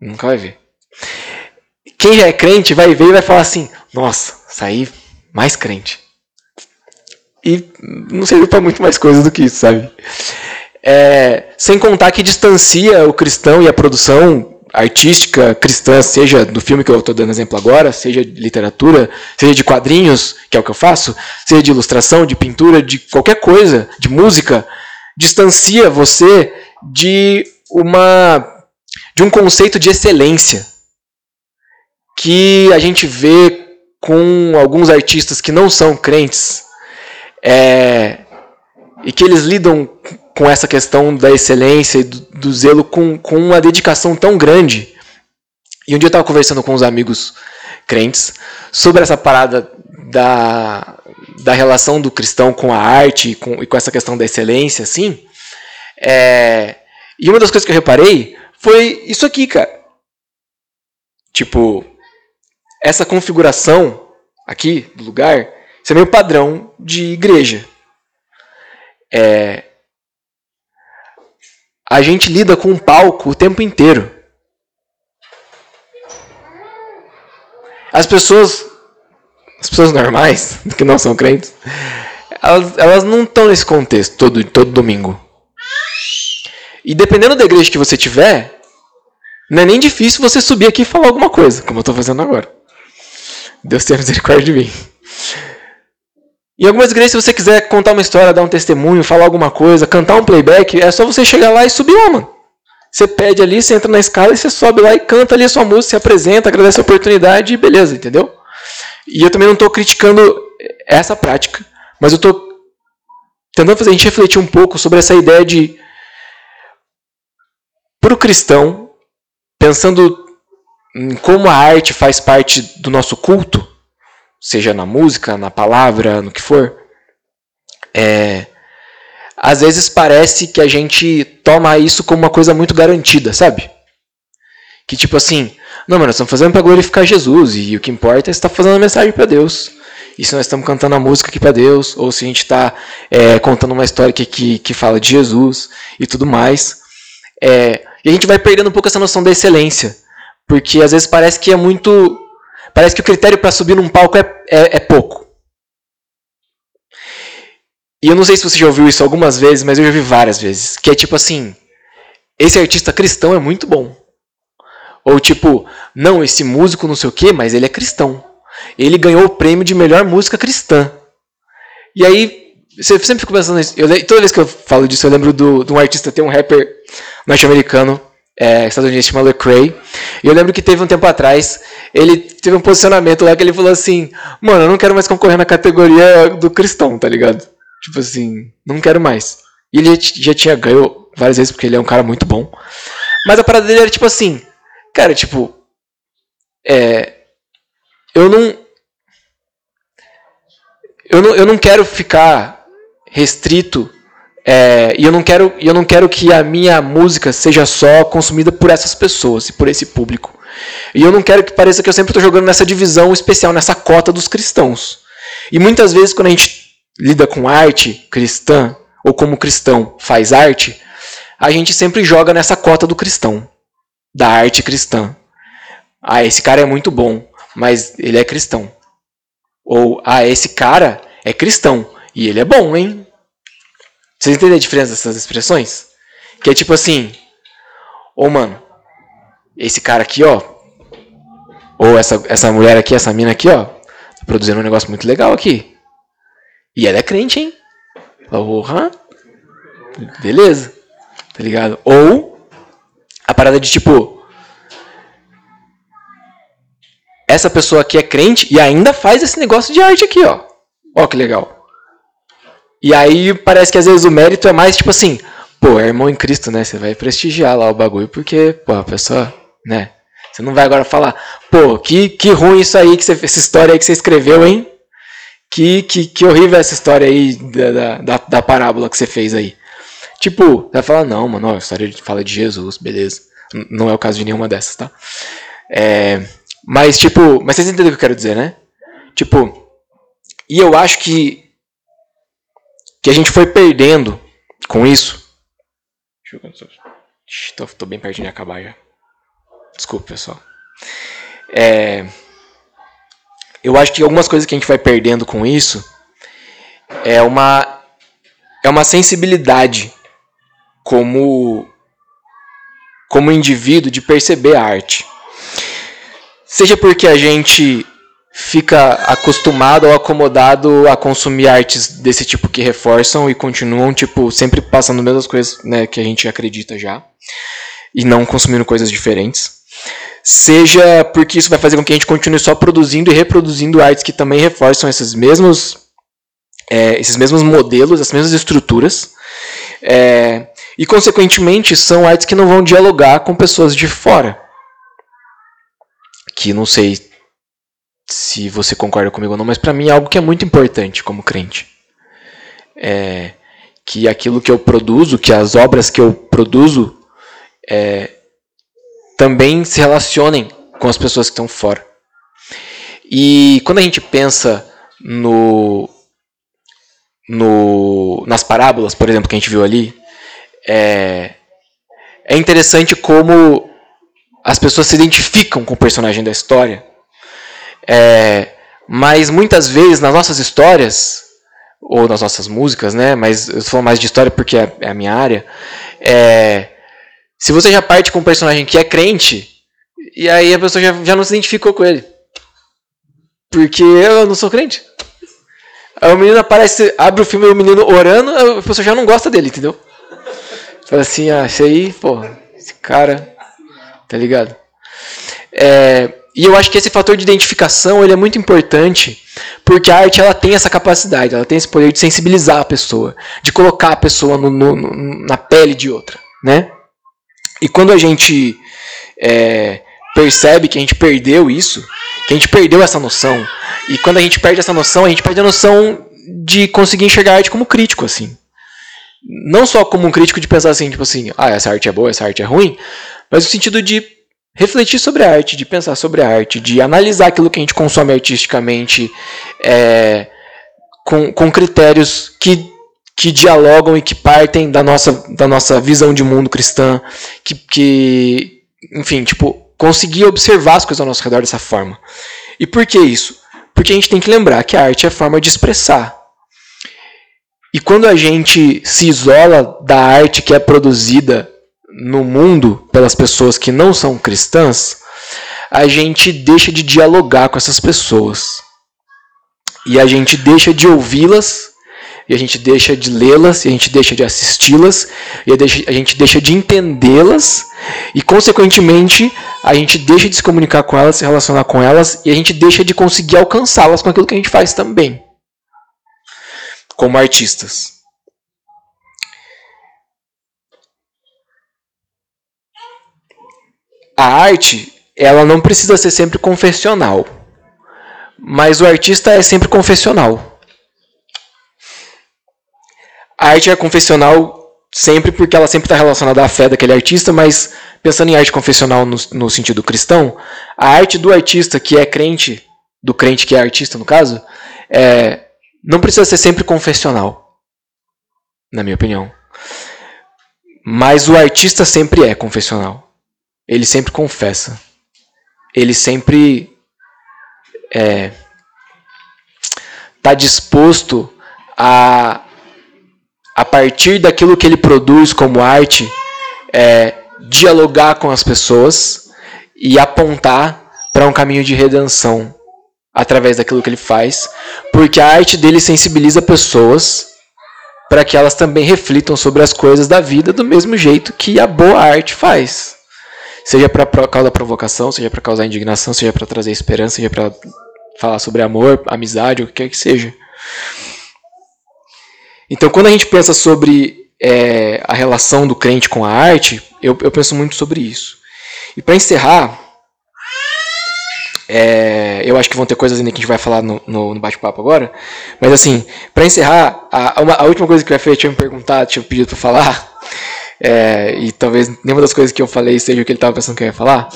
Nunca vai ver. Quem já é crente vai ver e vai falar assim: nossa, saí mais crente. E não serve para muito mais coisas do que isso, sabe? É, sem contar que distancia o cristão e a produção artística cristã, seja do filme que eu estou dando exemplo agora, seja de literatura, seja de quadrinhos, que é o que eu faço, seja de ilustração, de pintura, de qualquer coisa, de música, distancia você de uma de um conceito de excelência que a gente vê com alguns artistas que não são crentes é, e que eles lidam com essa questão da excelência e do, do zelo com, com uma dedicação tão grande. E um dia eu estava conversando com uns amigos crentes sobre essa parada da, da relação do cristão com a arte e com, e com essa questão da excelência, assim. É, e uma das coisas que eu reparei foi isso aqui, cara. Tipo, essa configuração aqui do lugar, isso é meio padrão de igreja. É, a gente lida com um palco o tempo inteiro. As pessoas, as pessoas normais, que não são crentes, elas, elas não estão nesse contexto todo, todo domingo. E dependendo da igreja que você tiver, não é nem difícil você subir aqui e falar alguma coisa, como eu estou fazendo agora. Deus tenha misericórdia de mim. Em algumas igrejas, se você quiser contar uma história, dar um testemunho, falar alguma coisa, cantar um playback, é só você chegar lá e subir lá, mano. Você pede ali, você entra na escala e você sobe lá e canta ali a sua música, se apresenta, agradece a oportunidade e beleza, entendeu? E eu também não estou criticando essa prática, mas eu estou tentando fazer a gente refletir um pouco sobre essa ideia de, para o cristão, pensando em como a arte faz parte do nosso culto, seja na música, na palavra, no que for, é, às vezes parece que a gente toma isso como uma coisa muito garantida, sabe? Que tipo assim, não, mano, nós estamos fazendo para glorificar Jesus e o que importa é estar tá fazendo a mensagem para Deus. E se nós estamos cantando a música aqui para Deus, ou se a gente está é, contando uma história que, que, que, fala de Jesus e tudo mais. É, e a gente vai perdendo um pouco essa noção da excelência. Porque às vezes parece que é muito. Parece que o critério para subir num palco é, é, é pouco. E eu não sei se você já ouviu isso algumas vezes, mas eu já vi várias vezes. Que é tipo assim: esse artista cristão é muito bom. Ou tipo, não, esse músico não sei o que, mas ele é cristão. Ele ganhou o prêmio de melhor música cristã. E aí, você sempre fica pensando nisso. Eu, toda vez que eu falo disso, eu lembro do, de um artista, tem um rapper norte-americano, é, estadunidense, chamado Lecrae. E eu lembro que teve um tempo atrás, ele teve um posicionamento lá que ele falou assim: Mano, eu não quero mais concorrer na categoria do cristão, tá ligado? Tipo assim, não quero mais. E ele já tinha ganho várias vezes porque ele é um cara muito bom. Mas a parada dele era tipo assim, cara, tipo, é, eu não, eu não, eu não quero ficar restrito é, e eu não quero, eu não quero que a minha música seja só consumida por essas pessoas e por esse público. E eu não quero que pareça que eu sempre estou jogando nessa divisão especial, nessa cota dos cristãos. E muitas vezes quando a gente lida com arte cristã, ou como cristão faz arte, a gente sempre joga nessa cota do cristão, da arte cristã. Ah, esse cara é muito bom, mas ele é cristão. Ou, ah, esse cara é cristão e ele é bom, hein? Vocês entendem a diferença dessas expressões? Que é tipo assim, oh, mano, esse cara aqui, ó, ou essa, essa mulher aqui, essa mina aqui, ó, tá produzindo um negócio muito legal aqui. E ela é crente, hein? Porra. Beleza. Tá ligado? Ou a parada de tipo. Essa pessoa aqui é crente e ainda faz esse negócio de arte aqui, ó. Ó que legal. E aí parece que às vezes o mérito é mais tipo assim, pô, é irmão em Cristo, né? Você vai prestigiar lá o bagulho porque, pô, a pessoa, né? Você não vai agora falar, pô, que, que ruim isso aí, que essa história aí que você escreveu, hein? Que, que, que horrível essa história aí da, da, da parábola que você fez aí. Tipo, você vai falar, não, mano, a história fala de Jesus, beleza. Não é o caso de nenhuma dessas, tá? É, mas, tipo, mas vocês entendem o que eu quero dizer, né? Tipo, e eu acho que, que a gente foi perdendo com isso. Deixa eu tô, tô bem pertinho de acabar já. Desculpa, pessoal. É, eu acho que algumas coisas que a gente vai perdendo com isso é uma é uma sensibilidade como como indivíduo de perceber a arte. Seja porque a gente fica acostumado ou acomodado a consumir artes desse tipo que reforçam e continuam tipo sempre passando as mesmas coisas, né, que a gente acredita já e não consumindo coisas diferentes seja porque isso vai fazer com que a gente continue só produzindo e reproduzindo artes que também reforçam esses mesmos, é, esses mesmos modelos, as mesmas estruturas. É, e, consequentemente, são artes que não vão dialogar com pessoas de fora. Que não sei se você concorda comigo ou não, mas para mim é algo que é muito importante como crente. É, que aquilo que eu produzo, que as obras que eu produzo, é, também se relacionem com as pessoas que estão fora. E quando a gente pensa no, no nas parábolas, por exemplo, que a gente viu ali, é, é interessante como as pessoas se identificam com o personagem da história. É, mas muitas vezes nas nossas histórias, ou nas nossas músicas, né? Mas eu falo mais de história porque é, é a minha área. É, Se você já parte com um personagem que é crente, e aí a pessoa já, já não se identificou com ele. Porque eu não sou crente. Aí o menino aparece, abre o filme e o menino orando, a pessoa já não gosta dele, entendeu? Fala assim, ah, esse aí, pô, esse cara, tá ligado? É, e eu acho que esse fator de identificação ele é muito importante, porque a arte ela tem essa capacidade, ela tem esse poder de sensibilizar a pessoa, de colocar a pessoa no, no, no, na pele de outra, né? E quando a gente é, percebe que a gente perdeu isso, que a gente perdeu essa noção, e quando a gente perde essa noção, a gente perde a noção de conseguir enxergar a arte como crítico, assim. Não só como um crítico de pensar assim, tipo assim, ah, essa arte é boa, essa arte é ruim, mas no sentido de refletir sobre a arte, de pensar sobre a arte, de analisar aquilo que a gente consome artisticamente é, com, com critérios que, que dialogam e que partem da nossa, da nossa visão de mundo cristã, que, que enfim, tipo, conseguir observar as coisas ao nosso redor dessa forma. E por que isso? Porque a gente tem que lembrar que a arte é a forma de expressar. E quando a gente se isola da arte que é produzida no mundo pelas pessoas que não são cristãs, a gente deixa de dialogar com essas pessoas. E a gente deixa de ouvi-las, e a gente deixa de lê-las, e a gente deixa de assisti-las, e a gente deixa de entendê-las, e consequentemente a gente deixa de se comunicar com elas, se relacionar com elas, e a gente deixa de conseguir alcançá-las com aquilo que a gente faz também, como artistas. A arte, ela não precisa ser sempre confessional. Mas o artista é sempre confessional. A arte é confessional sempre porque ela sempre está relacionada à fé daquele artista, mas pensando em arte confessional no, no, sentido cristão, a arte do artista que é crente, do crente que é artista no caso, é, não precisa ser sempre confessional, na minha opinião. Mas o artista sempre é confessional. Ele sempre confessa. Ele sempre é, tá disposto a a partir daquilo que ele produz como arte é, dialogar com as pessoas e apontar para um caminho de redenção através daquilo que ele faz, porque a arte dele sensibiliza pessoas para que elas também reflitam sobre as coisas da vida do mesmo jeito que a boa arte faz. Seja para causar provocação, seja para causar indignação, seja para trazer esperança, seja para falar sobre amor, amizade, o que quer que seja. Então, quando a gente pensa sobre é, a relação do crente com a arte, eu, eu penso muito sobre isso. E para encerrar, é, eu acho que vão ter coisas ainda que a gente vai falar no, no, no bate-papo agora. Mas assim, para encerrar, a, uma, a, última coisa que o FA tinha me perguntado, tinha pedido para falar, é, e talvez nenhuma das coisas que eu falei seja o que ele estava pensando que eu ia falar.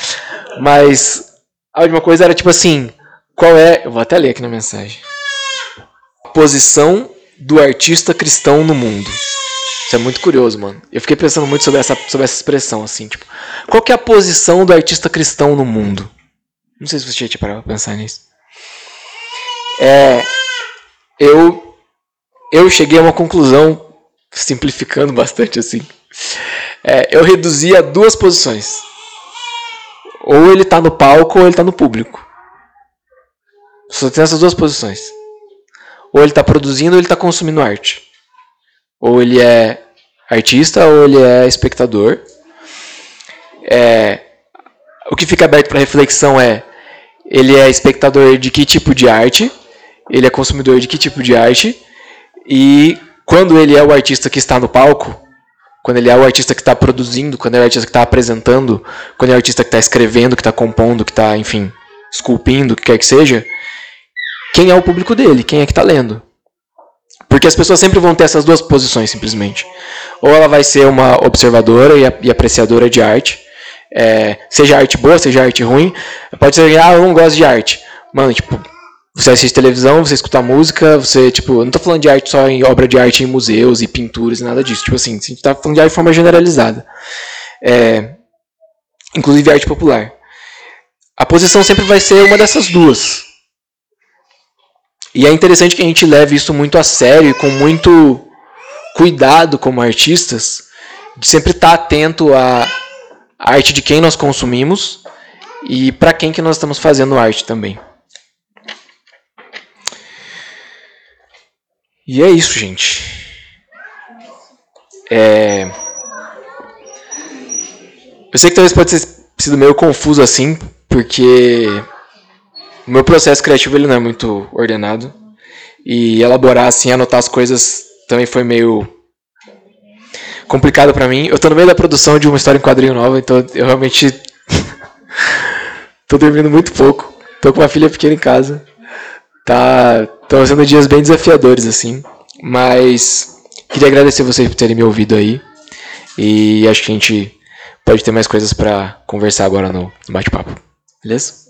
Mas a última coisa era tipo assim: qual é. Eu vou até ler aqui na mensagem. A posição do artista cristão no mundo. Isso é muito curioso, mano. Eu fiquei pensando muito sobre essa, sobre essa expressão, assim, tipo. Qual que é a posição do artista cristão no mundo? Não sei se você tinha parado pra pensar nisso. É. Eu. Eu cheguei a uma conclusão, simplificando bastante assim, é, eu reduzi a duas posições. Ou ele está no palco ou ele está no público. Só tem essas duas posições. Ou ele está produzindo ou ele está consumindo arte. Ou ele é artista ou ele é espectador. É, o que fica aberto para reflexão é: ele é espectador de que tipo de arte, ele é consumidor de que tipo de arte, e quando ele é o artista que está no palco, quando ele é o artista que está produzindo, quando é o artista que está apresentando, quando é o artista que está escrevendo, que está compondo, que está, enfim, esculpindo, o que quer que seja, quem é o público dele, quem é que está lendo. Porque as pessoas sempre vão ter essas duas posições, simplesmente. Ou ela vai ser uma observadora e, apreciadora de arte, é, seja arte boa, seja arte ruim. Pode ser, ah, eu não gosto de arte. Mano, tipo, você assiste televisão, você escuta música, você, tipo, não tô falando de arte só em obra de arte em museus e pinturas e nada disso. Tipo assim, a gente tá falando de arte de forma generalizada. É, inclusive arte popular. A posição sempre vai ser uma dessas duas. E é interessante que a gente leve isso muito a sério e com muito cuidado como artistas, de sempre estar tá atento a arte de quem nós consumimos e para quem que nós estamos fazendo arte também. E é isso, gente. É... Eu sei que talvez pode ter sido meio confuso assim, porque o meu processo criativo ele não é muito ordenado. E elaborar assim, anotar as coisas também foi meio complicado para mim. Eu tô no meio da produção de uma história em quadrinho nova, então eu realmente tô dormindo muito pouco. Tô com uma filha pequena em casa. Tá, estão sendo dias bem desafiadores assim, mas queria agradecer vocês por terem me ouvido aí. E acho que a gente pode ter mais coisas para conversar agora no bate-papo. Beleza?